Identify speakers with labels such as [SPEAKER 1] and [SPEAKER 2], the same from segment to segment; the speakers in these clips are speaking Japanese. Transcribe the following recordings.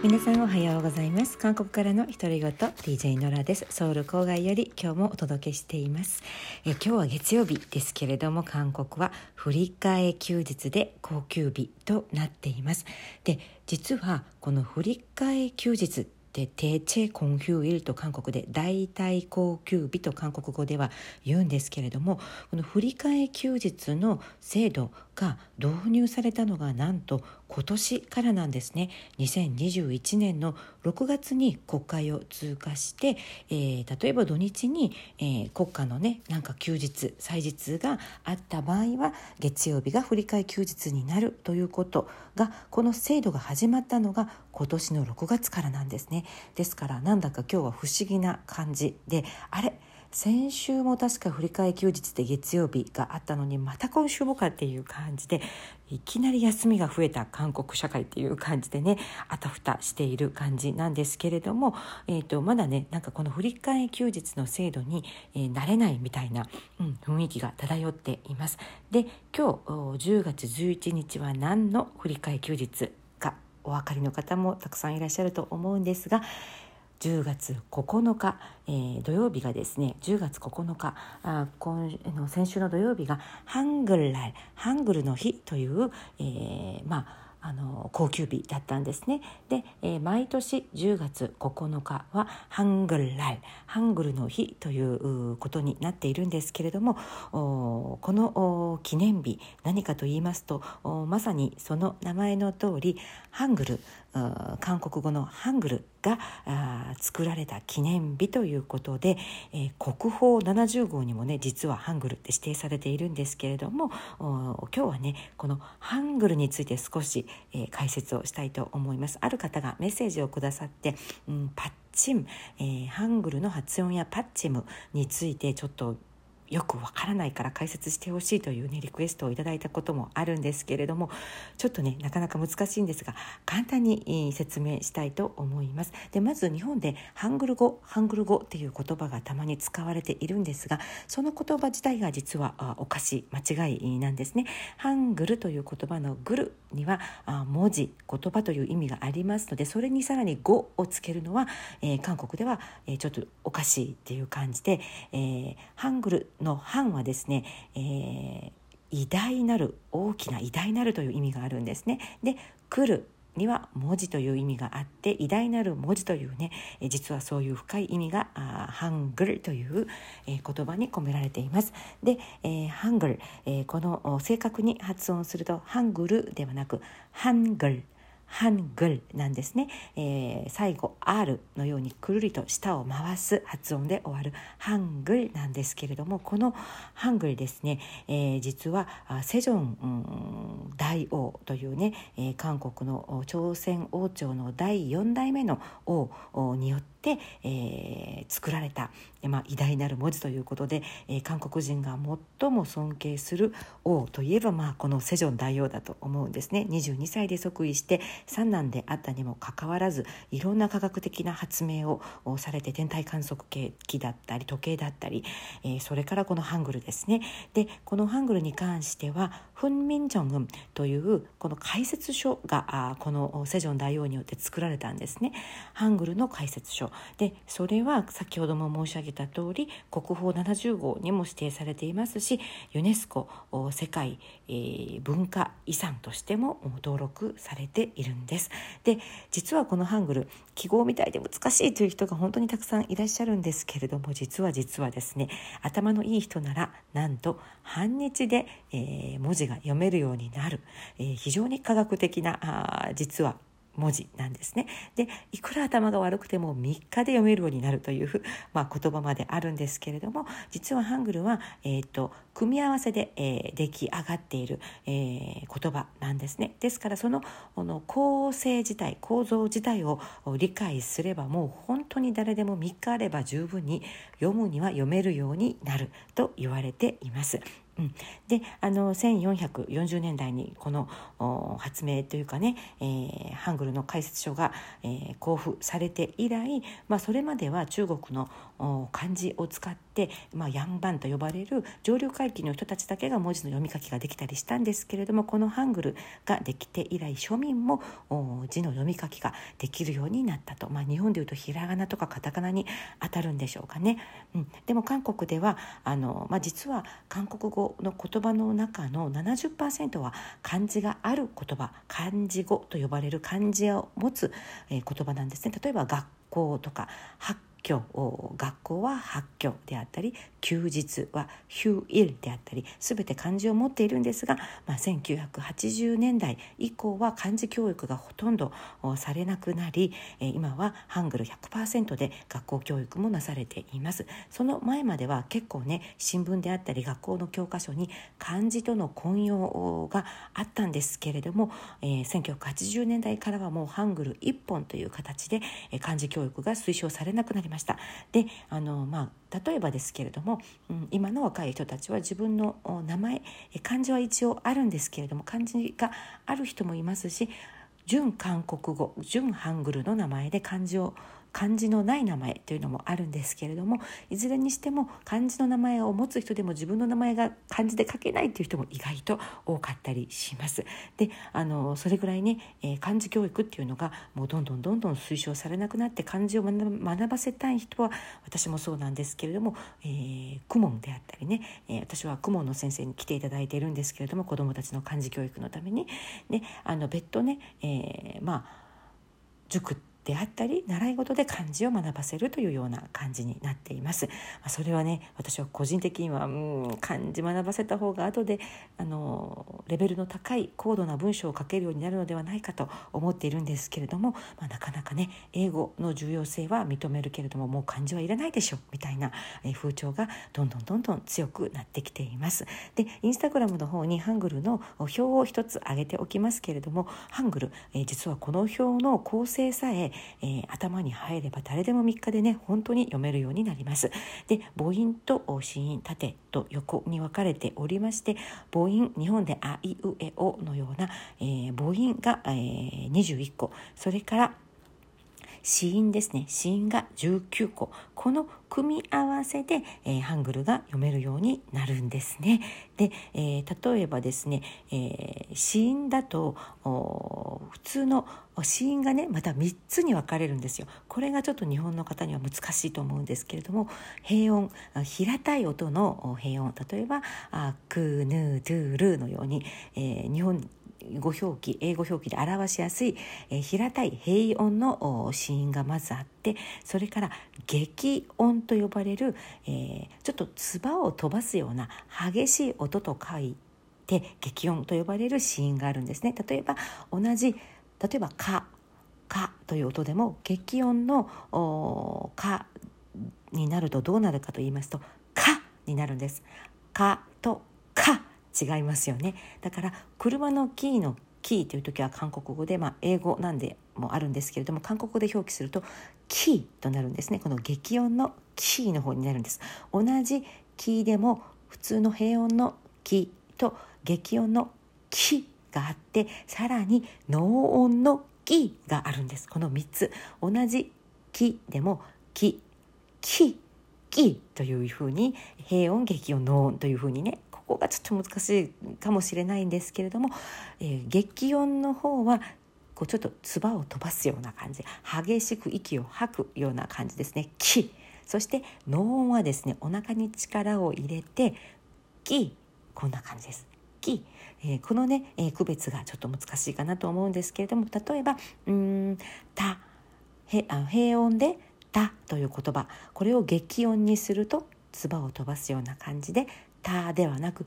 [SPEAKER 1] 皆さんおはようございます。韓国からの独り言 DJ ノラです。ソウル郊外より今日もお届けしています。え今日は月曜日ですけれども韓国は振り替え休日で高級日となっています。で実はこの振り替え休日で定チェコンヒューイルと韓国で大体高級日と韓国語では言うんですけれどもこの振り替え休日の制度が導入されたのがなんと今年からなんですね。2021年の6月に国会を通過して、えー、例えば土日に、えー、国家のねなんか休日祭日があった場合は月曜日が振り替え休日になるということがこの制度が始まったのが今年の6月からなんですね。ですからなんだか今日は不思議な感じであれ先週も確か振り替え休日で月曜日があったのにまた今週もかっていう感じでいきなり休みが増えた韓国社会っていう感じでねあたふたしている感じなんですけれども、えーと、まだねなんかこの振り替え休日の制度に、えー、慣れないみたいな、うん、雰囲気が漂っています。で今日10月11日は何の振り替え休日かお分かりの方もたくさんいらっしゃると思うんですが10月9日、えー、土曜日がですね10月9日あ今の先週の土曜日がハングルライハングルの日という、えー、まああの高級日だったんですね。で、えー、毎年10月9日はハングルライハングルの日ということになっているんですけれどもこの記念日何かと言いますとまさにその名前の通りハングル韓国語のハングルが作られた記念日ということで、えー、国宝70号にもね実はハングルって指定されているんですけれども今日はねこのハングルについて少し、えー、解説をしたいと思います。ある方がメッセージをくださって、うん、パッチム、えー、ハングルの発音やパッチムについてちょっとよくわからないから解説してほしいというねリクエストをいただいたこともあるんですけれどもちょっとねなかなか難しいんですが簡単に説明したいと思います。でまず日本でハングル語ハングル語っていう言葉がたまに使われているんですがその言葉自体が実はおかしい間違いなんですね。ハングルという言葉のグルには文字言葉という意味がありますのでそれにさらに語をつけるのは、えー、韓国では、えー、ちょっとおかしいっていう感じで、えー、ハングルの「ハン」はですね、えー、偉大なる大きな偉大なるという意味があるんですね。で「来る」には文字という意味があって偉大なる文字というね実はそういう深い意味がハングルという、え言葉に込められています。で、え、ハングル、え、この正確に発音するとハングルではなくハングルハングルなんですね、えー、最後 R のようにくるりと舌を回す発音で終わるハングルなんですけれどもこのハングルですね、えー、実はセジョン、大王というね、えー、韓国の朝鮮王朝の第4代目の王によって、えー、作られた、まあ、偉大なる文字ということで、えー、韓国人が最も尊敬する王といえば、まあ、このセジョン大王だと思うんですね。22歳で即位して三男であったにもかかわらずいろんな科学的な発明をされて天体観測機だったり時計だったり、えー、それからこのハングルですね。でこのハングルに関してはフン・ミンジョンウンというこの解説書があこのセジョン大王によって作られたんですね。ハングルの解説書。でそれは先ほども申し上げた通り国宝70号にも指定されていますしユネスコ世界、えー、文化遺産としても登録されているんです。で実はこのハングル記号みたいで難しいという人が本当にたくさんいらっしゃるんですけれども実は実はですね頭のいい人ならなんと半日で、えー、文字が読めるようになる、えー、非常に科学的なあ実は文字なんですね。でいくら頭が悪くても3日で読めるようになるという、まあ、言葉まであるんですけれども実はハングルは、えーと、組み合わせで、えー、出来上がっている、えー、言葉なんですね。ですからそのこの構成自体構造自体を理解すればもう本当に誰でも3日あれば十分に読むには読めるようになると言われています。うん、であの1440年代にこの発明というかね、えー、ハングルの解説書が、えー、交付されて以来、まあ、それまでは中国の漢字を使って、まあ、ヤンバンと呼ばれる上流階級の人たちだけが文字の読み書きができたりしたんですけれどもこのハングルができて以来庶民も字の読み書きができるようになったと、まあ、日本でいうとひらがなとかカタカナに当たるんでしょうかね。うん、でも韓国ではあの、まあ、実は韓国語の言葉の中の70%は漢字がある言葉漢字語と呼ばれる漢字を持つ、え、言葉なんですね。例えば学校とか発教学校は発教であったり休日はヒューイルであったり全て漢字を持っているんですが、まあ、1980年代以降は漢字教育がほとんどされなくなり今はハングル100%で学校教育もなされています。その前までは結構ね新聞であったり学校の教科書に漢字との混用があったんですけれども、えー、1980年代からはもうハングル1本という形で漢字教育が推奨されなくなりました。であのまあ例えばですけれども、うん、今の若い人たちは自分の名前漢字は一応あるんですけれども漢字がある人もいますし純韓国語純ハングルの名前で漢字を漢字のない名前というのもあるんですけれどもいずれにしても漢字の名前を持つ人でも自分の名前が漢字で書けないという人も意外と多かったりします。であのそれぐらいね、えー、漢字教育っていうのがもうどんどんどんどん推奨されなくなって漢字を学ばせたい人は私もそうなんですけれども、えー、公文であったりね、えー、私は公文の先生に来ていただいているんですけれども子どもたちの漢字教育のために、ね、あの別途ね、えー、まあ塾ってであったり習い事で漢字を学ばせるというような感じになっています。まあ、それはね私は個人的にはうん漢字学ばせた方が後であのレベルの高い高度な文章を書けるようになるのではないかと思っているんですけれども、まあ、なかなかね英語の重要性は認めるけれどももう漢字はいらないでしょみたいな風潮がどんどんどんどん強くなってきています。でインスタグラムの方にハングルの表を一つ挙げておきますけれどもハングル、え実はこの表の構成さええー、頭に入れば誰でも3日でね本当に読めるようになります。で母音と子音縦と横に分かれておりまして母音日本で「あいうえお」のような、えー、母音が、えー、21個それから「死因ですね死因が19個この組み合わせで、えー、ハングルが読めるようになるんですね。で、えー、例えばですね、えー、死因だと普通の死因がねまた3つに分かれるんですよ。これがちょっと日本の方には難しいと思うんですけれども平音平たい音の平音例えば「あクヌードゥール」のように、えー、日本語表記英語表記で表しやすい、えー、平たい平音の子音がまずあってそれから激音と呼ばれる、えー、ちょっと唾を飛ばすような激しい音と書いて激音と呼ばれる子音があるんですね。例えば同じ例えば「か」「か」という音でも激音の「か」になるとどうなるかと言いますと「か」になるんです。かとか違いますよねだから車のキーのキーという時は韓国語で、まあ、英語なんでもあるんですけれども韓国語で表記するとキーとなるんですねこの激音のキーの方になるんです同じキーでも普通の平音のキーと激音のキがあってさらに濃音のキがあるんです。この3つ。同じキでもキキキというふうに平音激音濃音というふうにねここがちょっと難しいかもしれないんですけれども、えー、激音の方はこうちょっと唾を飛ばすような感じ。激しく息を吐くような感じですね「キ」そして脳音はですねお腹に力を入れて「キ」こんな感じです。キえー、このね、えー、区別がちょっと難しいかなと思うんですけれども例えば「うんた」へあ平音で「た」という言葉これを激音にすると唾を飛ばすような感じでたではなく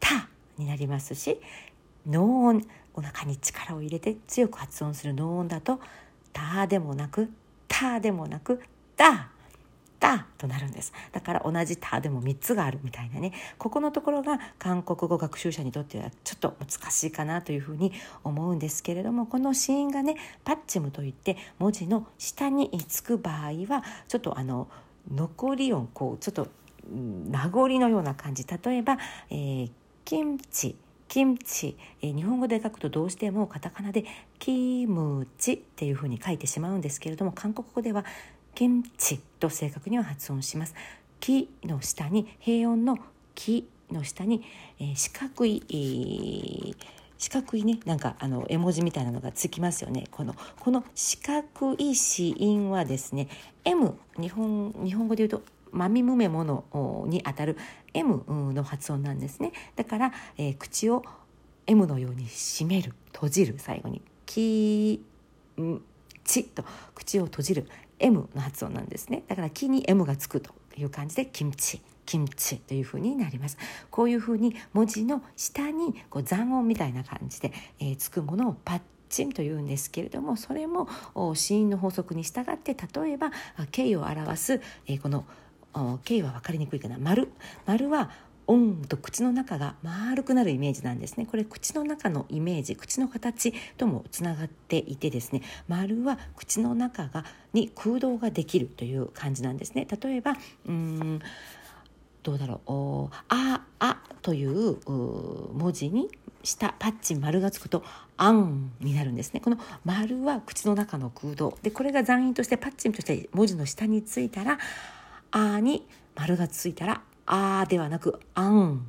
[SPEAKER 1] たになりますし脳音お腹に力を入れて強く発音する脳音だとたでもなくたでもなくたたとなるんです。だから同じたでも3つがあるみたいなね。ここのところが韓国語学習者にとってはちょっと難しいかなというふうに思うんですけれどもこの子音がねパッチムといって文字の下につく場合はちょっとあの残り音こうちょっと名残のような感じ。例えば、えー、キムチ。キムチ、えー、日本語で書くとどうしてもカタカナでキムチっていうふうに書いてしまうんですけれども韓国語ではキムチと正確には発音します。木の下に平穏の木の下に、えー、四角い、えー、四角いねなんかあの絵文字みたいなのがつきますよね。このこの四角い子音はですね M 日本日本語で言うとまみむめものにあたる M の発音なんですね。だから、えー、口を M のように閉める閉じる最後に「きんち」と口を閉じる M の発音なんですね。だから「き」に M がつくという感じで「キムチ」キムチというふうになります。こういうふうに文字の下にこう残音みたいな感じで、えー、つくものをパッチンというんですけれどもそれも子音の法則に従って例えば形を表す、えー、この形は分かりにくいかな。丸。丸はオンと口の中が丸くなるイメージなんですね。これ口の中のイメージ口の形ともつながっていてですね丸は口の中がに空洞ができるという感じなんですね。例えばうんどうだろう「あ」「あ」という文字に下パッチン丸がつくと「あん」になるんですね。この丸は口の中の空洞。でこれが残韻としてパッチンとして文字の下についたら「あ」に丸がついたら「あ」ではなく「あん」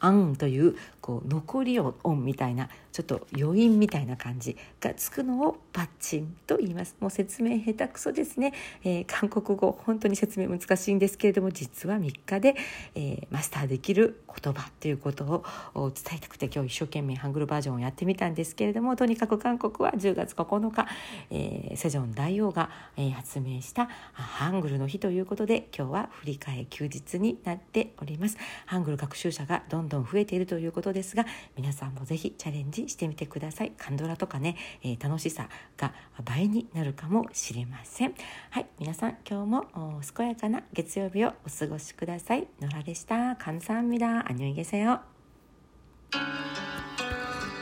[SPEAKER 1] あんというこう残り音みたいなちょっと余韻みたいな感じがつくのをパッチンと言います。もう説明下手くそですね、えー、韓国語本当に説明難しいんですけれども実は3日で、えー、マスターできる言葉ということを伝えたくて今日一生懸命ハングルバージョンをやってみたんですけれどもとにかく韓国は10月9日、えー、セジョン大王が、えー、発明したハングルの日ということで今日は振り替え休日になっております。ハングル学習者がどんどん増えているということですが皆さんもぜひチャレンジしてみてくださいカンドラとかね、えー、楽しさが倍になるかもしれませんはい皆さん今日も健やかな月曜日をお過ごしください野良でした감사합니다 안녕히 계세요